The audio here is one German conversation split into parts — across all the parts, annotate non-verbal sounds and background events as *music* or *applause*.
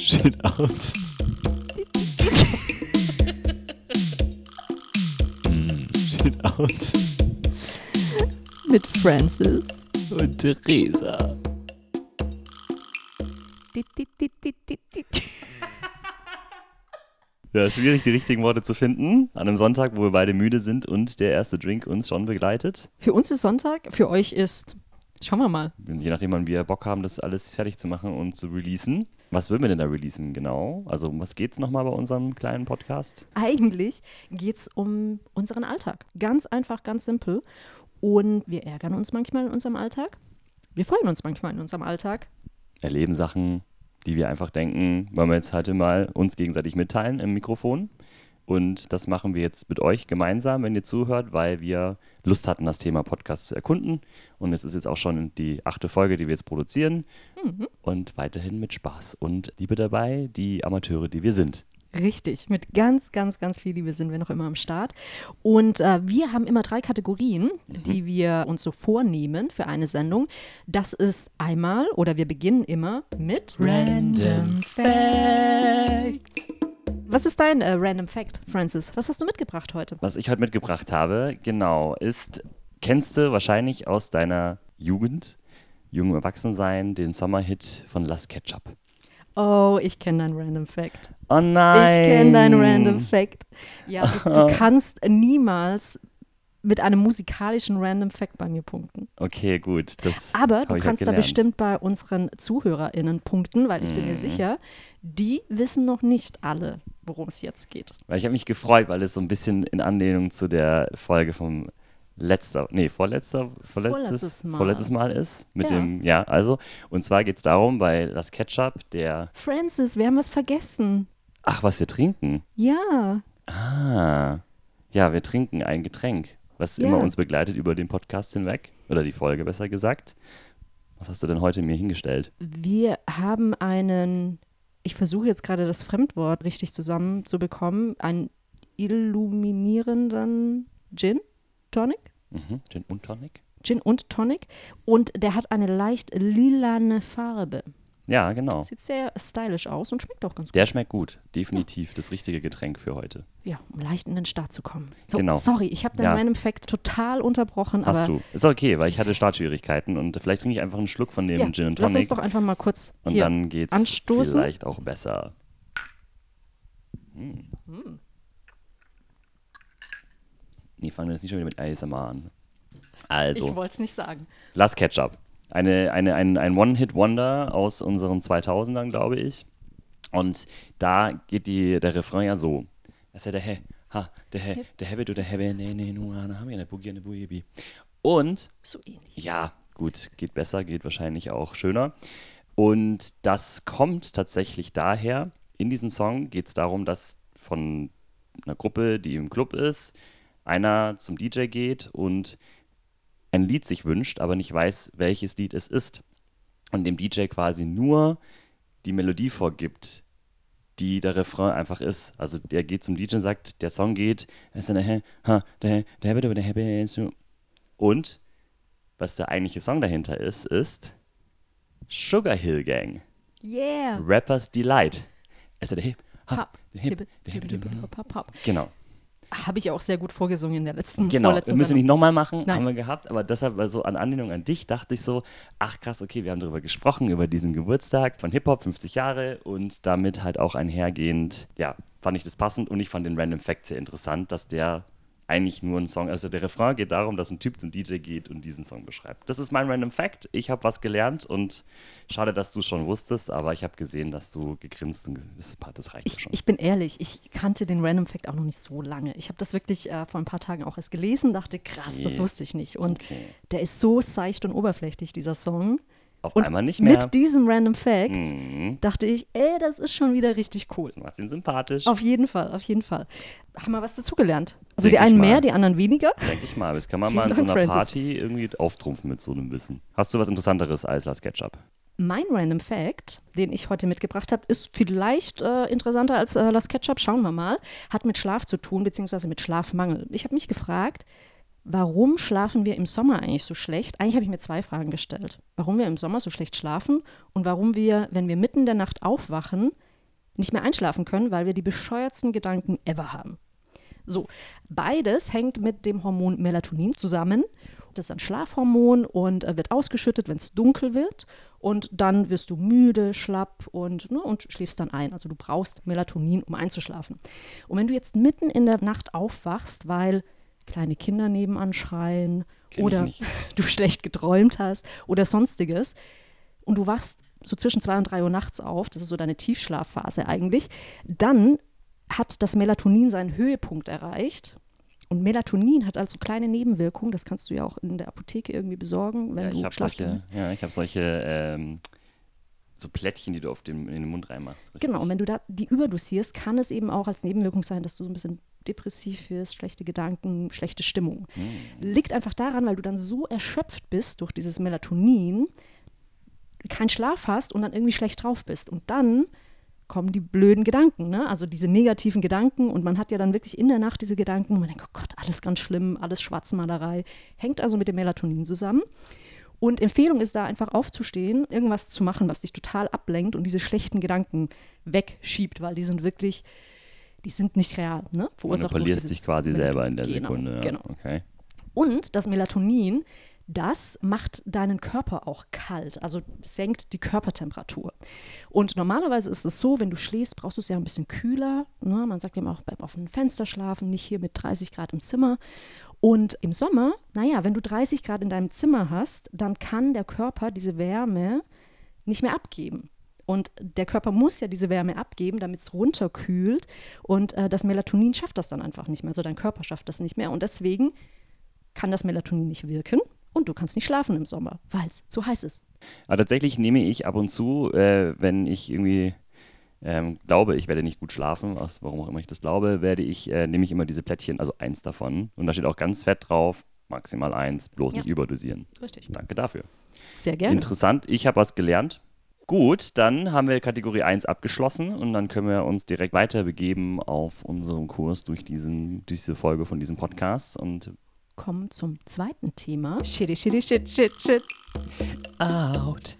Shit out. Mm, Shit out. Mit Francis. Und Theresa. Ja, schwierig, die richtigen Worte zu finden. An einem Sonntag, wo wir beide müde sind und der erste Drink uns schon begleitet. Für uns ist Sonntag, für euch ist. Schauen wir mal. Je nachdem, wann wir Bock haben, das alles fertig zu machen und zu releasen. Was würden wir denn da releasen genau? Also, um was geht's nochmal bei unserem kleinen Podcast? Eigentlich geht es um unseren Alltag. Ganz einfach, ganz simpel. Und wir ärgern uns manchmal in unserem Alltag. Wir freuen uns manchmal in unserem Alltag. Erleben Sachen, die wir einfach denken, wollen wir jetzt heute mal uns gegenseitig mitteilen im Mikrofon. Und das machen wir jetzt mit euch gemeinsam, wenn ihr zuhört, weil wir Lust hatten, das Thema Podcast zu erkunden. Und es ist jetzt auch schon die achte Folge, die wir jetzt produzieren. Und weiterhin mit Spaß und Liebe dabei, die Amateure, die wir sind. Richtig, mit ganz, ganz, ganz viel Liebe sind wir noch immer am Start. Und äh, wir haben immer drei Kategorien, die wir uns so vornehmen für eine Sendung. Das ist einmal, oder wir beginnen immer mit Random Fact. Was ist dein äh, Random Fact, Francis? Was hast du mitgebracht heute? Was ich heute mitgebracht habe, genau, ist, kennst du wahrscheinlich aus deiner Jugend, jungem Erwachsensein, den Sommerhit von Las Ketchup. Oh, ich kenne dein Random Fact. Oh nein! Ich kenne dein Random Fact. *laughs* Ja, du, du kannst niemals mit einem musikalischen Random Fact bei mir punkten. Okay, gut. Das Aber du kannst da bestimmt bei unseren ZuhörerInnen punkten, weil ich bin mir Mhm. sicher, die wissen noch nicht alle, worum es jetzt geht. Weil ich habe mich gefreut, weil es so ein bisschen in Anlehnung zu der Folge vom letzter, nee, vorletzter, vorletztes, Vorletztes Mal. vorletztes Mal ist. Mit Ja. dem, ja, also. Und zwar geht es darum, bei Las Ketchup, der, Francis, wir haben was vergessen. ach, was wir trinken. Ja, Ah, ja, wir trinken ein Getränk, was Ja. immer uns begleitet über den Podcast hinweg. Oder die Folge besser gesagt. Was hast du denn heute mir hingestellt? wir haben einen, ich versuche jetzt gerade das Fremdwort richtig zusammenzubekommen, einen illuminierenden Gin Tonic? Mhm, Gin und Tonic? Gin und Tonic. Und der hat eine leicht lilane Farbe. Ja, genau. Sieht sehr stylisch aus und schmeckt auch ganz gut. Der schmeckt gut. Definitiv das richtige Getränk für heute. Ja, um leicht in den Start zu kommen. So, Genau. sorry, ich habe den Ja. Random Fact total unterbrochen, Hast du. Ist okay, weil ich hatte Startschwierigkeiten und vielleicht trinke ich einfach einen Schluck von dem ja, Gin und lass uns Tonic doch einfach mal kurz und hier. dann geht's anstoßen. vielleicht auch besser. Hm. Nee, fangen wir jetzt nicht schon wieder mit ASMR an. Also, Ich wollte es nicht sagen. Las Ketchup. Eine, eine, ein, ein One-Hit-Wonder aus unseren 2000ern, glaube ich. Und da geht die, der Refrain ja so. Das ist ja der ha, der He, der Hebbe, du der Hebbe, ne, ne, nu, ne, Boogie, ne, Boogie, bi. Und So ähnlich. ja, gut, geht besser, geht wahrscheinlich auch schöner. Und das kommt tatsächlich daher, in diesem Song geht es darum, dass von einer Gruppe, die im Club ist, einer zum DJ geht und ein Lied sich wünscht, aber nicht weiß, welches Lied es ist. Und dem DJ quasi nur die Melodie vorgibt, die der Refrain einfach ist. Also der geht zum DJ und sagt, der Song geht, und was der eigentliche Song dahinter ist, ist Sugar Hill Gang. Yeah. Rappers Delight. Es ist der Hip, Hop, Hop, der Hip, Hippe, der Hip, hippe, der hippe, Hip. hopp, hopp, hopp. Genau. Habe ich auch sehr gut vorgesungen in der letzten Genau, müssen wir nicht nochmal machen, Nein. haben wir gehabt, aber deshalb, weil so an Anlehnung an dich, dachte ich so, ach krass, okay, wir haben darüber gesprochen, über diesen Geburtstag von Hip-Hop, 50 Jahre und damit halt auch einhergehend, ja, fand ich das passend und ich fand den Random Fact sehr interessant, dass der eigentlich nur ein Song, also der Refrain geht darum, dass ein Typ zum DJ geht und diesen Song beschreibt. Das ist mein Random Fact, ich habe was gelernt und schade, dass du es schon wusstest, aber ich habe gesehen, dass du gegrinst und das, das reicht Ich, schon. ich bin ehrlich, ich kannte den Random Fact auch noch nicht so lange. Ich habe das wirklich äh, vor ein paar Tagen auch erst gelesen, dachte, krass, das Nee. wusste ich nicht. Und Okay. der ist so seicht und oberflächlich, dieser Song. Auf Und einmal nicht mehr. mit diesem Random Fact Mhm. dachte ich, ey, das ist schon wieder richtig cool. Das macht ihn sympathisch. Auf jeden Fall, auf jeden Fall. Haben wir was dazugelernt? Also Denk die einen mehr, die anderen weniger. Denke ich mal. Das kann man Vielen *laughs* mal in so einer Francis. Party irgendwie auftrumpfen mit so einem Wissen. Hast du was Interessanteres als Las Ketchup? Mein Random Fact, den ich heute mitgebracht habe, ist vielleicht äh, interessanter als äh, Las Ketchup. Schauen wir mal. Hat mit Schlaf zu tun, beziehungsweise mit Schlafmangel. Ich habe mich gefragt, warum schlafen wir im Sommer eigentlich so schlecht? Eigentlich habe ich mir zwei Fragen gestellt. Warum wir im Sommer so schlecht schlafen und warum wir, wenn wir mitten in der Nacht aufwachen, nicht mehr einschlafen können, weil wir die bescheuertsten Gedanken ever haben. So, beides hängt mit dem Hormon Melatonin zusammen. Das ist ein Schlafhormon und äh, wird ausgeschüttet, wenn es dunkel wird. Und dann wirst du müde, schlapp und, ne, und schläfst dann ein. Also du brauchst Melatonin, um einzuschlafen. Und wenn du jetzt mitten in der Nacht aufwachst, weil kleine Kinder nebenan schreien Kenn ich oder *laughs* du schlecht geträumt hast oder sonstiges und du wachst so zwischen zwei und drei Uhr nachts auf, das ist so deine Tiefschlafphase eigentlich, dann hat das Melatonin seinen Höhepunkt erreicht. Und Melatonin hat also kleine Nebenwirkungen, das kannst du ja auch in der Apotheke irgendwie besorgen, wenn Ja, ich du habe schlafen solche, musst. ja, ich hab solche ähm, so Plättchen, die du auf den, in den Mund reinmachst. richtig? Genau, und wenn du da die überdosierst, kann es eben auch als Nebenwirkung sein, dass du so ein bisschen depressiv wirst, schlechte Gedanken, schlechte Stimmung. Hm. Liegt einfach daran, weil du dann so erschöpft bist durch dieses Melatonin, keinen Schlaf hast und dann irgendwie schlecht drauf bist. Und dann kommen die blöden Gedanken, ne? also diese negativen Gedanken. Und man hat ja dann wirklich in der Nacht diese Gedanken, und man denkt, oh Gott, alles ganz schlimm, alles Schwarzmalerei. Hängt also mit dem Melatonin zusammen. Und Empfehlung ist da einfach aufzustehen, irgendwas zu machen, was dich total ablenkt und diese schlechten Gedanken wegschiebt, weil die sind wirklich, die sind nicht real. Ne? Du Verursacht manipulierst dieses dich quasi selber in der Genau, Sekunde. Ja. Genau. Okay. Und das Melatonin, das macht deinen Körper auch kalt, also senkt die Körpertemperatur. Und normalerweise ist es so, wenn du schläfst, brauchst du es ja ein bisschen kühler. Ne? Man sagt eben auch beim offenen Fenster schlafen, nicht hier mit 30 Grad im Zimmer. Und im Sommer, naja, wenn du 30 Grad in deinem Zimmer hast, dann kann der Körper diese Wärme nicht mehr abgeben. Und der Körper muss ja diese Wärme abgeben, damit es runterkühlt. Und äh, das Melatonin schafft das dann einfach nicht mehr. Also dein Körper schafft das nicht mehr. Und deswegen kann das Melatonin nicht wirken und du kannst nicht schlafen im Sommer, weil es zu heiß ist. Aber tatsächlich nehme ich ab und zu, äh, wenn ich irgendwie ähm, glaube, ich werde nicht gut schlafen, aus warum auch immer ich das glaube, werde ich, äh, nehme ich immer diese Plättchen, also eins davon. Und da steht auch ganz fett drauf, maximal eins, bloß Ja. nicht überdosieren. Richtig. Danke dafür. Sehr gerne. Interessant, ich habe was gelernt. Gut, dann haben wir Kategorie 1 abgeschlossen und dann können wir uns direkt weiter begeben auf unserem Kurs durch diesen, diese Folge von diesem Podcast. Und Kommen zum zweiten Thema. Shitty, shitty, shit, shit, shit. out.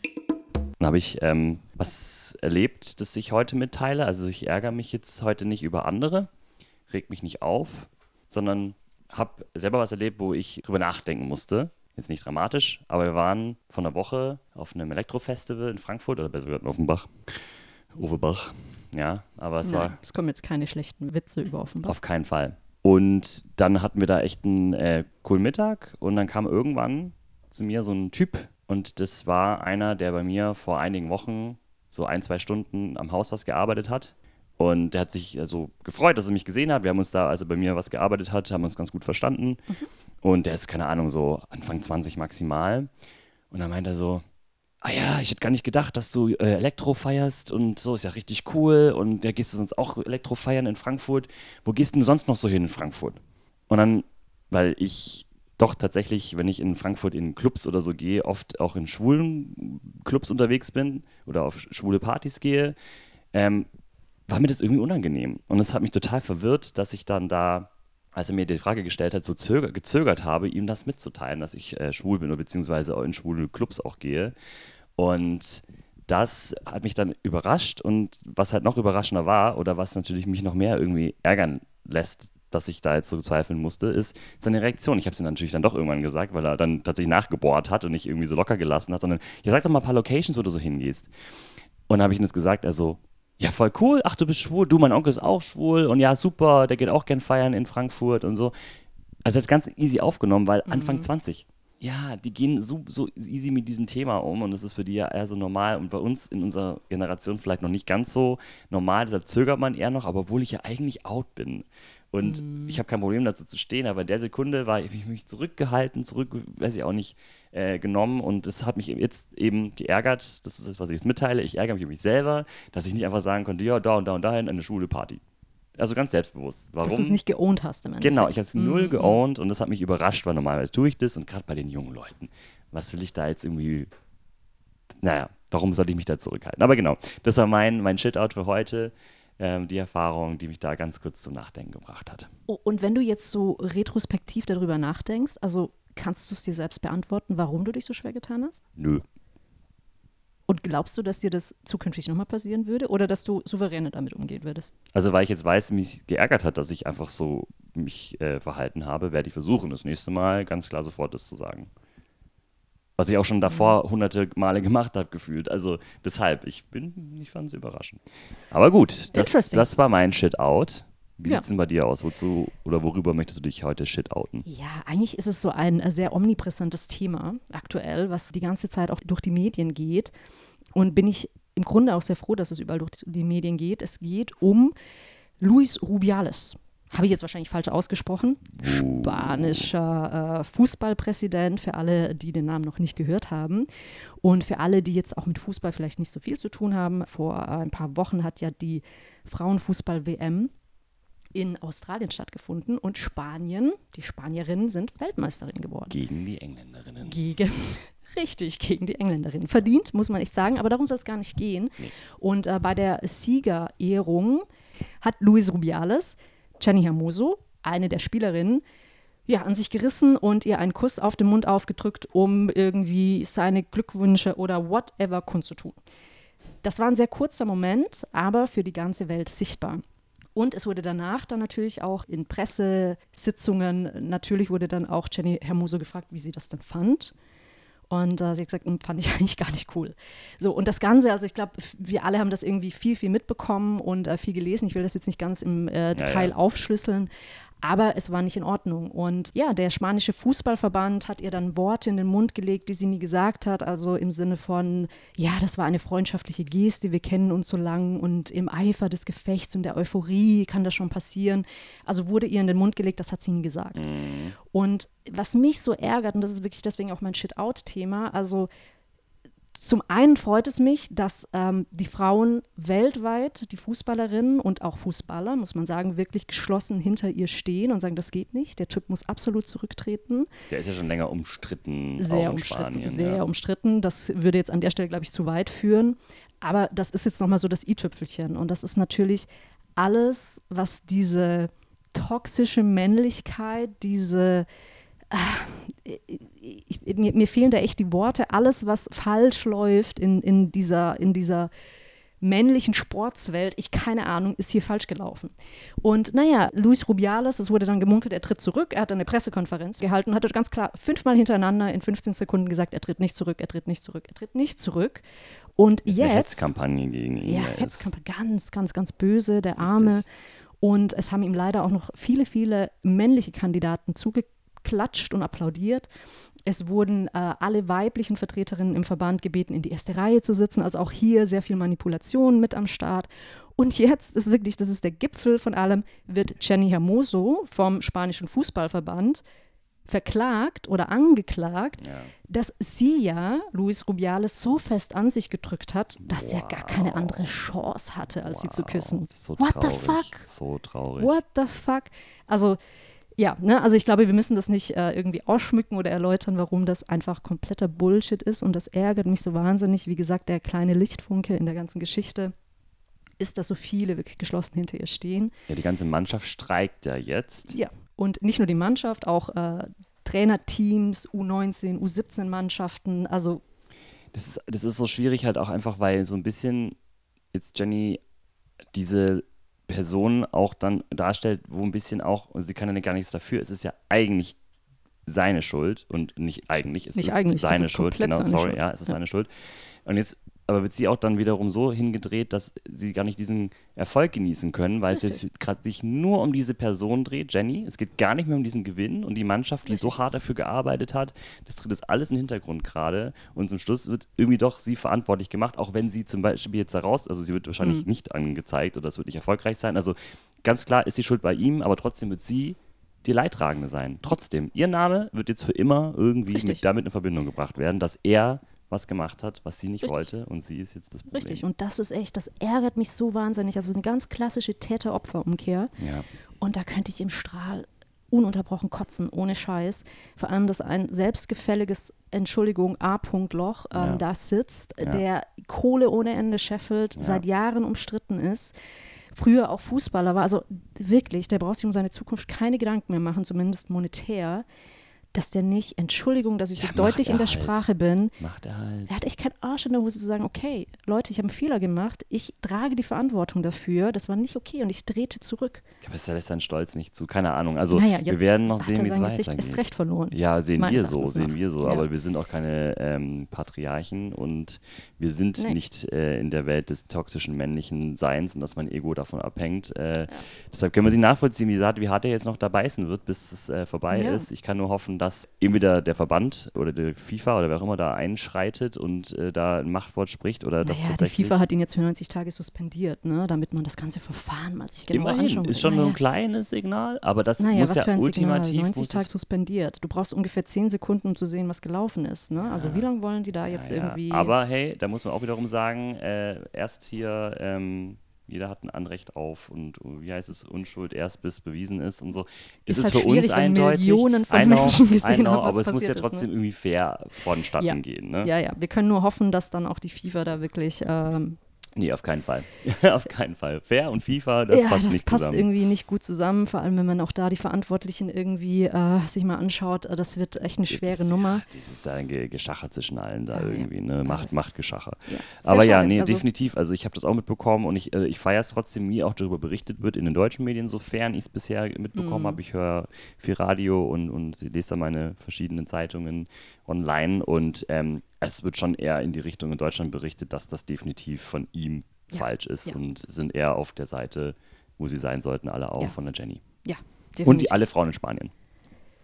Dann habe ich ähm, was erlebt, das ich heute mitteile. Also ich ärgere mich jetzt heute nicht über andere, reg mich nicht auf, sondern habe selber was erlebt, wo ich drüber nachdenken musste. Jetzt nicht dramatisch, aber wir waren vor einer Woche auf einem Elektrofestival in Frankfurt oder besser gesagt in Offenbach. Offenbach. Ja, aber es war Nein, es kommen jetzt keine schlechten Witze über Offenbach. auf keinen Fall. Und dann hatten wir da echt einen äh, coolen Mittag und dann kam irgendwann zu mir so ein Typ und das war einer, der bei mir vor einigen Wochen so ein, zwei Stunden am Haus was gearbeitet hat. Und der hat sich also gefreut, dass er mich gesehen hat. Wir haben uns da, als er bei mir was gearbeitet hat, haben uns ganz gut verstanden. Und der ist, keine Ahnung, so Anfang 20 maximal. Und dann meint er so, ah ja, ich hätte gar nicht gedacht, dass du äh, Elektro feierst und so, ist ja richtig cool. Und da gehst du sonst auch Elektro feiern in Frankfurt. Wo gehst denn du sonst noch so hin in Frankfurt? Und dann, weil ich doch tatsächlich, wenn ich in Frankfurt in Clubs oder so gehe, oft auch in schwulen Clubs unterwegs bin oder auf schwule Partys gehe, ähm, war mir das irgendwie unangenehm. Und es hat mich total verwirrt, dass ich dann da, als er mir die Frage gestellt hat, so zöger, gezögert habe, ihm das mitzuteilen, dass ich äh, schwul bin oder beziehungsweise auch in schwule Clubs auch gehe. Und das hat mich dann überrascht und was halt noch überraschender war oder was natürlich mich noch mehr irgendwie ärgern lässt, dass ich da jetzt so zweifeln musste, ist seine Reaktion. Ich habe es ihm natürlich dann doch irgendwann gesagt, weil er dann tatsächlich nachgebohrt hat und nicht irgendwie so locker gelassen hat, sondern, ja, sag doch mal ein paar Locations, wo du so hingehst. Und dann habe ich ihm das gesagt, er so, ja, voll cool, ach, du bist schwul, du, mein Onkel ist auch schwul und ja, super, der geht auch gern feiern in Frankfurt und so. Also jetzt ganz easy aufgenommen, weil Anfang 20. Ja, die gehen so, so easy mit diesem Thema um und das ist für die ja eher so normal und bei uns in unserer Generation vielleicht noch nicht ganz so normal, deshalb zögert man eher noch, aber obwohl ich ja eigentlich out bin. Und ich habe kein Problem dazu zu stehen, aber in der Sekunde war ich mich zurückgehalten, zurück, weiß ich auch nicht, äh, genommen und das hat mich jetzt eben geärgert, das ist das, was ich jetzt mitteile, ich ärgere mich über mich selber, dass ich nicht einfach sagen konnte, ja, da und da und dahin, eine schwule Party. Also ganz selbstbewusst. Warum? Dass du es nicht geowned hast im Endeffekt. Genau, ich habe es null Mhm. geowned und das hat mich überrascht, weil normalerweise tue ich das und gerade bei den jungen Leuten. Was will ich da jetzt irgendwie. Naja, warum sollte ich mich da zurückhalten? Aber genau, das war mein, mein Shit-Out für heute. Ähm, die Erfahrung, die mich da ganz kurz zum Nachdenken gebracht hat. Oh, und wenn du jetzt so retrospektiv darüber nachdenkst, also kannst du es dir selbst beantworten, warum du dich so schwer getan hast? Nö. Und glaubst du, dass dir das zukünftig nochmal passieren würde oder dass du souveräner damit umgehen würdest? Also, weil ich jetzt weiß, mich geärgert hat, dass ich einfach so mich äh, verhalten habe, werde ich versuchen, das nächste Mal ganz klar sofort das zu sagen. Was ich auch schon davor Mhm. hunderte Male gemacht habe, gefühlt. Also deshalb, ich bin, ich fand es überraschend. Aber gut, das, das war mein Shit-Out. Wie Ja. sieht's denn bei dir aus? Wozu oder worüber möchtest du dich heute shit-outen? Ja, eigentlich ist es so ein äh, sehr omnipräsentes Thema aktuell, was die ganze Zeit auch durch die Medien geht. Und bin ich im Grunde auch sehr froh, dass es überall durch die Medien geht. Es geht um Luis Rubiales. Habe ich jetzt wahrscheinlich falsch ausgesprochen. Spanischer äh, Fußballpräsident, für alle, die den Namen noch nicht gehört haben. Und für alle, die jetzt auch mit Fußball vielleicht nicht so viel zu tun haben. Vor äh, ein paar Wochen hat ja die Frauenfußball-WM in Australien stattgefunden und Spanien, die Spanierinnen sind Weltmeisterin geworden. Gegen die Engländerinnen. Gegen, *laughs* richtig, gegen die Engländerin. Verdient, muss man echt sagen, aber darum soll es gar nicht gehen. Und äh, bei der Siegerehrung hat Luis Rubiales, Jenny Hermoso, eine der Spielerinnen, ja, an sich gerissen und ihr einen Kuss auf den Mund aufgedrückt, um irgendwie seine Glückwünsche oder whatever kundzutun. Das war ein sehr kurzer Moment, aber für die ganze Welt sichtbar. Und es wurde danach dann natürlich auch in Pressesitzungen, natürlich wurde dann auch Jenny Hermoso gefragt, wie sie das denn fand. Und äh, sie hat gesagt, "Hm, fand ich *laughs* eigentlich gar nicht cool. So, und das Ganze, also ich glaube, wir alle haben das irgendwie viel, viel mitbekommen und äh, viel gelesen. Ich will das jetzt nicht ganz im äh, Detail ja. aufschlüsseln, aber es war nicht in Ordnung. Und ja, der spanische Fußballverband hat ihr dann Worte in den Mund gelegt, die sie nie gesagt hat. Also im Sinne von, ja, das war eine freundschaftliche Geste, wir kennen uns so lang und im Eifer des Gefechts und der Euphorie kann das schon passieren. Also wurde ihr in den Mund gelegt, das hat sie nie gesagt. Und was mich so ärgert, und das ist wirklich deswegen auch mein Shit-Out-Thema, also zum einen freut es mich, dass ähm, die Frauen weltweit, die Fußballerinnen und auch Fußballer, muss man sagen, wirklich geschlossen hinter ihr stehen und sagen, das geht nicht, der Typ muss absolut zurücktreten. Der ist ja schon länger umstritten. Sehr umstritten, Spanien, sehr ja. umstritten. Das würde jetzt an der Stelle, glaube ich, zu weit führen. Aber das ist jetzt nochmal so das i-Tüpfelchen. Und das ist natürlich alles, was diese toxische Männlichkeit, diese ich, mir, mir fehlen da echt die Worte, alles, was falsch läuft in, in, dieser, in dieser männlichen Sportswelt, ich keine Ahnung, ist hier falsch gelaufen. Und naja, Luis Rubiales, es wurde dann gemunkelt, er tritt zurück, er hat eine Pressekonferenz gehalten und hat ganz klar fünfmal hintereinander in 15 Sekunden gesagt, er tritt nicht zurück, er tritt nicht zurück, er tritt nicht zurück. Und Eine jetzt Hetzkampagne gegen ihn. ja, Hetzkampagne, ganz, ganz, ganz böse, der Arme. Und es haben ihm leider auch noch viele, viele männliche Kandidaten zugeklatscht und applaudiert. Es wurden äh, alle weiblichen Vertreterinnen im Verband gebeten, in die erste Reihe zu sitzen. Also auch hier sehr viel Manipulation mit am Start. Und jetzt ist wirklich, das ist der Gipfel von allem, wird Jenny Hermoso vom spanischen Fußballverband verklagt oder angeklagt, Ja. dass sie ja Luis Rubiales so fest an sich gedrückt hat, dass er gar keine andere Chance hatte, als sie zu küssen. So What traurig. the fuck? So traurig. What the fuck? Also, ja, ne, also ich glaube, wir müssen das nicht äh, irgendwie ausschmücken oder erläutern, warum das einfach kompletter Bullshit ist und das ärgert mich so wahnsinnig. Wie gesagt, der kleine Lichtfunke in der ganzen Geschichte ist, dass so viele wirklich geschlossen hinter ihr stehen. Ja, die ganze Mannschaft streikt ja jetzt. Ja, und nicht nur die Mannschaft, auch äh, Trainerteams, U19, U17-Mannschaften, also Das ist, das ist so schwierig halt auch einfach, weil so ein bisschen jetzt Jenny diese Person auch dann darstellt, wo ein bisschen auch, sie kann ja gar nichts dafür, es ist ja eigentlich seine Schuld und nicht eigentlich, es Nicht ist eigentlich, es seine ist Schuld, genau, sorry, Schuld. ja, es ist Ja. seine Schuld. Und jetzt, aber wird sie auch dann wiederum so hingedreht, dass sie gar nicht diesen Erfolg genießen können, weil es Richtig. jetzt gerade sich nur um diese Person dreht, Jenny. Es geht gar nicht mehr um diesen Gewinn und die Mannschaft, die so hart dafür gearbeitet hat, das tritt jetzt alles in den Hintergrund gerade und zum Schluss wird irgendwie doch sie verantwortlich gemacht, auch wenn sie zum Beispiel jetzt da raus, also sie wird wahrscheinlich nicht angezeigt oder es wird nicht erfolgreich sein. Also ganz klar ist die Schuld bei ihm, aber trotzdem wird sie die Leidtragende sein. Trotzdem, ihr Name wird jetzt für immer irgendwie Richtig. mit, damit in Verbindung gebracht werden, dass er was gemacht hat, was sie nicht Richtig. wollte und sie ist jetzt das Problem. richtig. Und das ist echt, das ärgert mich so wahnsinnig. Also eine ganz klassische Täter-Opfer-Umkehr. Ja. Und da könnte ich im Strahl ununterbrochen kotzen, ohne Scheiß. Vor allem, dass ein selbstgefälliges, Entschuldigung, A-Punkt-Loch ähm, Ja. da sitzt, Ja. der Kohle ohne Ende scheffelt, Ja. seit Jahren umstritten ist. Früher auch Fußballer war, also wirklich, der braucht sich um seine Zukunft keine Gedanken mehr machen, zumindest monetär. Dass der nicht, Entschuldigung, dass ich Ja, so deutlich in er der halt. Sprache bin, Macht er halt. er hat echt keinen Arsch in der Hose zu sagen, okay, Leute, ich habe einen Fehler gemacht, ich trage die Verantwortung dafür, das war nicht okay und ich drehte zurück. Aber es lässt seinen Stolz nicht zu. Keine Ahnung. Also naja, wir werden noch sehen, wie es weitergeht. erst recht verloren. Ja, sehen wir so, sehen wir so. Ja. Aber wir sind auch keine ähm, Patriarchen und wir sind Nee. nicht äh, in der Welt des toxischen männlichen Seins und dass mein Ego davon abhängt. Äh, Deshalb können wir sie nachvollziehen, wie, wie hart er jetzt noch da beißen wird, bis es äh, vorbei Ja. ist. Ich kann nur hoffen, dass entweder der Verband oder die FIFA oder wer auch immer da einschreitet und äh, da ein Machtwort spricht oder das Naja, die. FIFA hat ihn jetzt für 90 Tage suspendiert, ne, damit man das ganze Verfahren mal sich genauer Immerhin, anschauen ist kann. schon nur naja. ein kleines Signal, aber das Naja, muss was ja für ein ultimativ. Signal, 90 muss Tage suspendiert. Du brauchst ungefähr 10 Sekunden, um zu sehen, was gelaufen ist. Ne? Also wie lange wollen die da jetzt Ja, ja. irgendwie... Aber hey, da muss man auch wiederum sagen, äh, erst hier, ähm, jeder hat ein Anrecht auf und uh, wie heißt es, Unschuld erst bis bewiesen ist und so. Ist es halt für uns eindeutig. Millionen von know, Menschen gesehen know, haben, aber es muss ja passiert ist, ne? trotzdem irgendwie fair vonstatten Ja. gehen. Ne? Ja, ja, wir können nur hoffen, dass dann auch die FIFA da wirklich... Ähm, Nee, auf keinen Fall. *laughs* auf keinen Fall. Fair und FIFA, das ja, passt das nicht passt zusammen. irgendwie nicht gut zusammen, vor allem wenn man auch da die Verantwortlichen irgendwie äh, sich mal anschaut. Äh, das wird echt eine schwere Ja, Nummer. Dieses da Ge Geschacher zwischen allen da Ja, irgendwie, ne? Macht, das- Machtgeschacher. Ja, Aber ja, nee, Also- definitiv. Also ich habe das auch mitbekommen und ich, äh, ich feiere es trotzdem, wie auch darüber berichtet wird in den deutschen Medien, sofern ich es bisher mitbekommen Mhm. habe. Ich höre viel Radio und, und lese da meine verschiedenen Zeitungen online und ähm, es wird schon eher in die Richtung in Deutschland berichtet, dass das definitiv von ihm Ja, falsch ist ja. und sind eher auf der Seite, wo sie sein sollten, alle auch Ja. von der Jenny. Ja, Und definitiv. die alle Frauen in Spanien.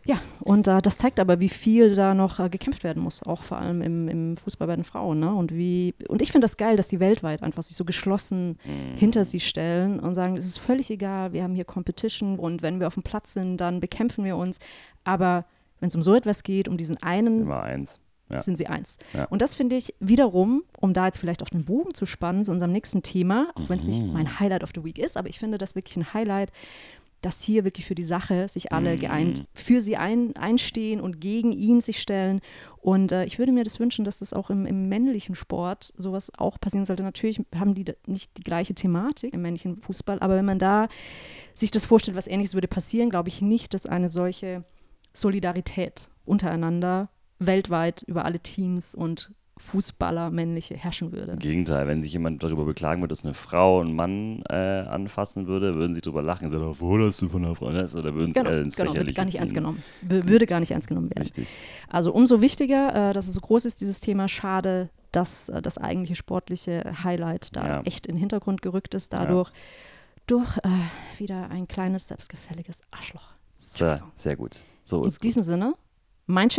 Ja, und äh, das zeigt aber, wie viel da noch äh, gekämpft werden muss, auch vor allem im, im Fußball bei den Frauen. Ne? Und wie und ich finde das geil, dass die weltweit einfach sich so geschlossen Mhm. hinter sie stellen und sagen, es ist völlig egal, wir haben hier Competition und wenn wir auf dem Platz sind, dann bekämpfen wir uns. Aber wenn es um so etwas geht, um diesen einen Immer eins. Ja. sind sie eins. Ja. Und das finde ich wiederum, um da jetzt vielleicht auch den Bogen zu spannen zu unserem nächsten Thema, auch wenn es Mhm. nicht mein Highlight of the Week ist, aber ich finde das wirklich ein Highlight, dass hier wirklich für die Sache sich alle Mhm. geeint für sie ein, einstehen und gegen ihn sich stellen. Und äh, ich würde mir das wünschen, dass das auch im, im männlichen Sport sowas auch passieren sollte. Natürlich haben die nicht die gleiche Thematik im männlichen Fußball, aber wenn man da sich das vorstellt, was ähnliches würde passieren, glaube ich nicht, dass eine solche Solidarität untereinander weltweit über alle Teams und Fußballer männliche herrschen würde. Im Gegenteil, wenn sich jemand darüber beklagen würde, dass eine Frau einen Mann äh, anfassen würde, würden sie darüber lachen. Sagen, wo hast du von einer Frau? Das? Oder würden sie Genau, äh, ins genau wird gar nicht ernst genommen. Würde gar nicht ernst genommen werden. Richtig. Also umso wichtiger, äh, dass es so groß ist, dieses Thema. Schade, dass äh, das eigentliche sportliche Highlight da Ja. echt in den Hintergrund gerückt ist, dadurch durch äh, wieder ein kleines, selbstgefälliges Arschloch. Sehr, sehr gut. So In gut. diesem Sinne, mein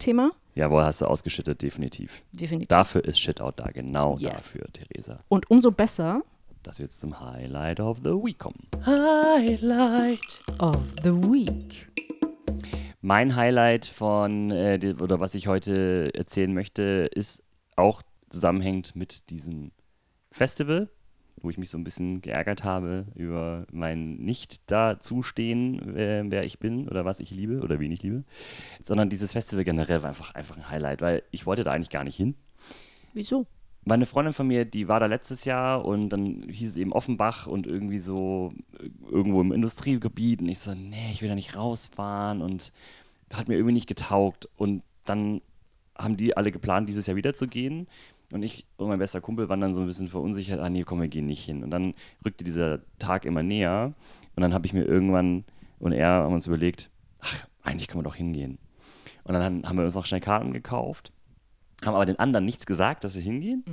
Shit-Out-Thema, Jawohl, hast du ausgeschüttet, definitiv. definitiv. Dafür ist Shitout da, genau Yes. dafür, Theresa. Und umso besser Dass wir jetzt zum Highlight of the Week kommen. Highlight. of the Week. Mein Highlight von, äh, oder was ich heute erzählen möchte, ist auch zusammenhängt mit diesem Festival, wo ich mich so ein bisschen geärgert habe über mein Nicht-Dazustehen, äh, wer ich bin oder was ich liebe oder wen ich liebe, sondern dieses Festival generell war einfach, einfach ein Highlight, weil ich wollte da eigentlich gar nicht hin. Wieso? Meine Freundin von mir, die war da letztes Jahr und dann hieß es eben Offenbach und irgendwie so äh, irgendwo im Industriegebiet. Und ich so, nee, ich will da nicht rausfahren. Und hat mir irgendwie nicht getaugt. Und dann haben die alle geplant, dieses Jahr wieder zu gehen und ich und mein bester Kumpel waren dann so ein bisschen verunsichert, ah nee, komm, wir gehen nicht hin. Und dann rückte dieser Tag immer näher und dann habe ich mir irgendwann und er haben uns überlegt, ach, eigentlich können wir doch hingehen. Und dann haben wir uns noch schnell Karten gekauft haben aber den anderen nichts gesagt, dass wir hingehen,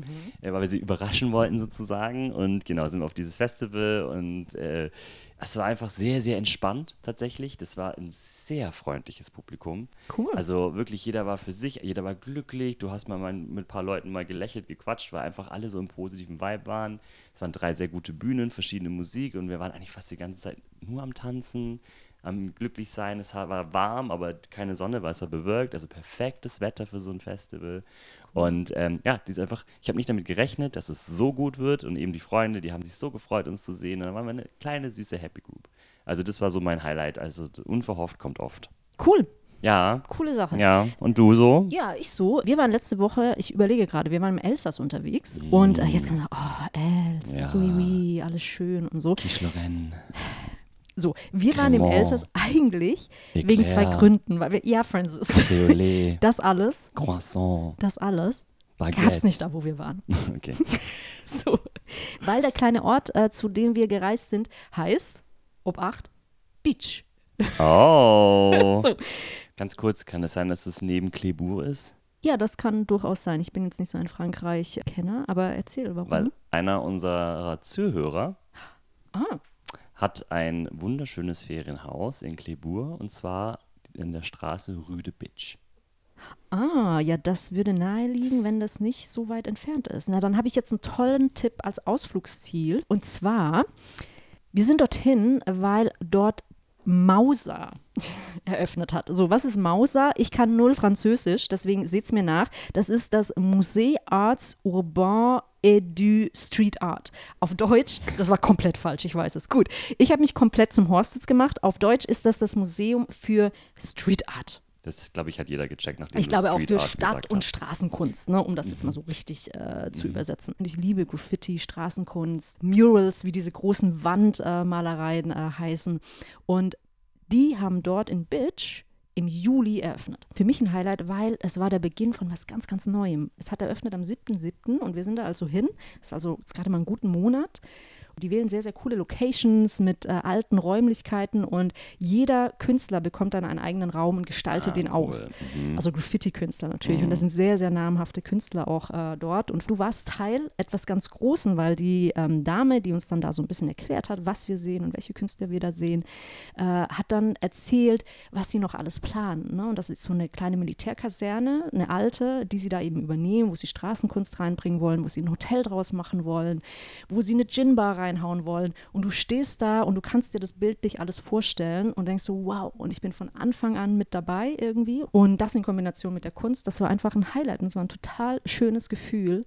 äh, weil wir sie überraschen wollten sozusagen. Und genau, sind wir auf dieses Festival und äh, es war einfach sehr, sehr entspannt tatsächlich. Das war ein sehr freundliches Publikum. Cool. Also wirklich, jeder war für sich, jeder war glücklich. Du hast mal, mal mit ein paar Leuten mal gelächelt, gequatscht, weil einfach alle so im positiven Vibe waren. Es waren drei sehr gute Bühnen, verschiedene Musik und wir waren eigentlich fast die ganze Zeit nur am Tanzen, am glücklich sein. Es war warm, aber keine Sonne, weil es war bewölkt. Also perfektes Wetter für so ein Festival. Und ähm, ja, die ist einfach, ich habe nicht damit gerechnet, dass es so gut wird. Und eben die Freunde, die haben sich so gefreut, uns zu sehen. Und dann waren wir eine kleine, süße Happy Group. Also das war so mein Highlight. Also unverhofft kommt oft. Cool. Ja, Coole Sache. ja. Und du so? Ja, ich so. Wir waren letzte Woche, ich überlege gerade, wir waren im Elsass unterwegs und äh, jetzt kann man sagen, oh, Els, Ja. so oui, oui, alles schön und so. Kischloren. So, wir waren im Cremant. Elsass eigentlich wegen zwei Eclair. Gründen, weil wir, ja, Francis, lait, *laughs* das alles, Croissant, das alles gab es nicht da, wo wir waren. *laughs* Okay. *laughs* So, weil der kleine Ort, äh, zu dem wir gereist sind, heißt, ob acht, Beach. Oh. So. Ganz kurz, kann es sein, dass es neben Clebourg ist? Ja, das kann durchaus sein. Ich bin jetzt nicht so ein Frankreich-Kenner, aber erzähl, warum? Weil einer unserer Zuhörer ah, hat ein wunderschönes Ferienhaus in Clebourg und zwar in der Straße Rue de Bitch. ah, ja, das würde naheliegen, wenn das nicht so weit entfernt ist. Na, dann habe ich jetzt einen tollen Tipp als Ausflugsziel. Und zwar, wir sind dorthin, weil dort Mauser *laughs* eröffnet hat. So, was ist Mauser? Ich kann null Französisch, deswegen seht es mir nach. Das ist das Musée Arts Urbain et du Street Art. Auf Deutsch, das war komplett falsch, ich weiß es. Gut, ich habe mich komplett zum Horstitz gemacht. Auf Deutsch ist das das Museum für Street Art. Das, glaube ich, hat jeder gecheckt, nachdem Ich glaube auch für Art Stadt- und hast. Straßenkunst, ne, um das jetzt mal so richtig äh, zu übersetzen. Und ich liebe Graffiti, Straßenkunst, Murals, wie diese großen Wandmalereien äh, heißen. Und die haben dort in Bitch im Juli eröffnet. Für mich ein Highlight, weil es war der Beginn von was ganz, ganz Neuem. Es hat eröffnet am 7.7. und wir sind da also hin. Das ist also gerade mal einen guten Monat. Die wählen sehr, sehr coole Locations mit äh, alten Räumlichkeiten und jeder Künstler bekommt dann einen eigenen Raum und gestaltet Ah, den cool. aus. Mhm. Also Graffiti-Künstler natürlich. Und das sind sehr, sehr namhafte Künstler auch äh, dort. Und du warst Teil etwas ganz Großen, weil die ähm, Dame, die uns dann da so ein bisschen erklärt hat, was wir sehen und welche Künstler wir da sehen, äh, hat dann erzählt, was sie noch alles planen. Ne? Und das ist so eine kleine Militärkaserne, eine alte, die sie da eben übernehmen, wo sie Straßenkunst reinbringen wollen, wo sie ein Hotel draus machen wollen, wo sie eine Gin-Bar reinhauen wollen. Und du stehst da und du kannst dir das bildlich alles vorstellen und denkst so, wow, und ich bin von Anfang an mit dabei irgendwie. Und das in Kombination mit der Kunst, das war einfach ein Highlight und es war ein total schönes Gefühl,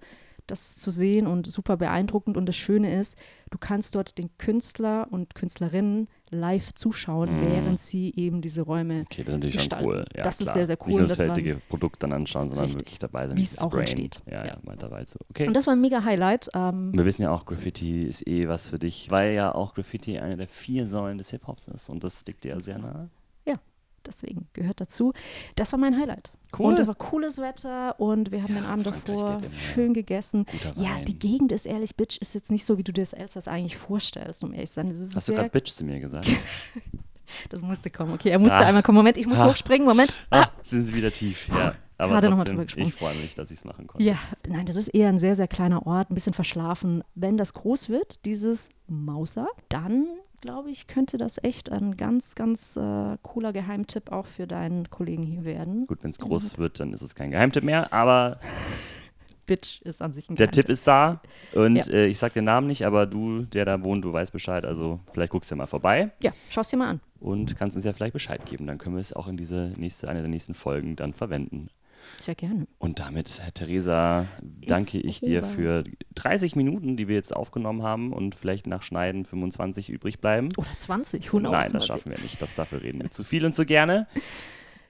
das zu sehen und super beeindruckend. Und das Schöne ist, du kannst dort den Künstler und Künstlerinnen live zuschauen, Mhm. während sie eben diese Räume Okay, das ist natürlich gestalten. schon cool. Ja, Das ist klar. sehr, sehr Nicht cool. nur das Das fertige Produkt dann anschauen, sondern Richtig. wirklich dabei sein. Wie es auch entsteht. Ja, ja, Ja. mal dabei zu. Okay. Und das war ein mega Highlight. Ähm, Wir wissen ja auch, Graffiti ist eh was für dich, weil ja auch Graffiti eine der vier Säulen des Hip-Hops ist und das liegt dir ja sehr nahe. deswegen gehört dazu. Das war mein Highlight. Cool. Und es war cooles Wetter und wir haben den Abend davor schön gegessen. Ja, die Gegend ist ehrlich, Bitch, ist jetzt nicht so, wie du dir das Elsass eigentlich vorstellst, um ehrlich zu sein. Das, ist Hast du gerade Bitch zu mir gesagt? *laughs* das musste kommen. Okay, er musste Ah. einmal kommen. Moment, ich muss Ah. hochspringen. Moment. ah, sind sie wieder tief, ja. Aber Gerade noch mal trotzdem, drüber gesprungen. ich freue mich, dass ich es machen konnte. Ja, nein, das ist eher ein sehr, sehr kleiner Ort, ein bisschen verschlafen. Wenn das groß wird, dieses Mauser, dann glaube ich, könnte das echt ein ganz, ganz äh, cooler Geheimtipp auch für deinen Kollegen hier werden. Gut, wenn es groß wird, dann ist es kein Geheimtipp mehr, aber *laughs* Bitch ist an sich ein der Geheimtipp. Tipp ist da und Ja. äh, ich sag den Namen nicht, aber du, der da wohnt, du weißt Bescheid, also vielleicht guckst du ja mal vorbei Ja, schau es dir mal an. und kannst uns ja vielleicht Bescheid geben, dann können wir es auch in diese nächste, eine der nächsten Folgen dann verwenden. Sehr gerne. Und damit, Herr Theresa, danke ich dir over. für 30 Minuten, die wir jetzt aufgenommen haben und vielleicht nach Schneiden 25 übrig bleiben. Oder 20, who knows? Nein, das schaffen wir nicht. Das dafür reden wir zu viel und zu gerne. *laughs*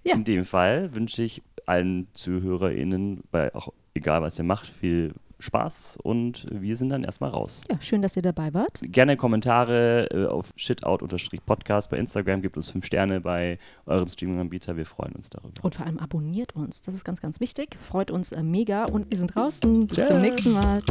Ja. In dem Fall wünsche ich allen ZuhörerInnen, bei auch egal was ihr macht, viel Spaß und wir sind dann erstmal raus. Ja, schön, dass ihr dabei wart. Gerne Kommentare äh, auf shitout-podcast bei Instagram, gebt uns fünf Sterne bei eurem Streaming-Anbieter, wir freuen uns darüber. Und vor allem abonniert uns. Das ist ganz, ganz wichtig. Freut uns äh, mega. Und wir sind draußen. Bis Tschüss. zum nächsten Mal.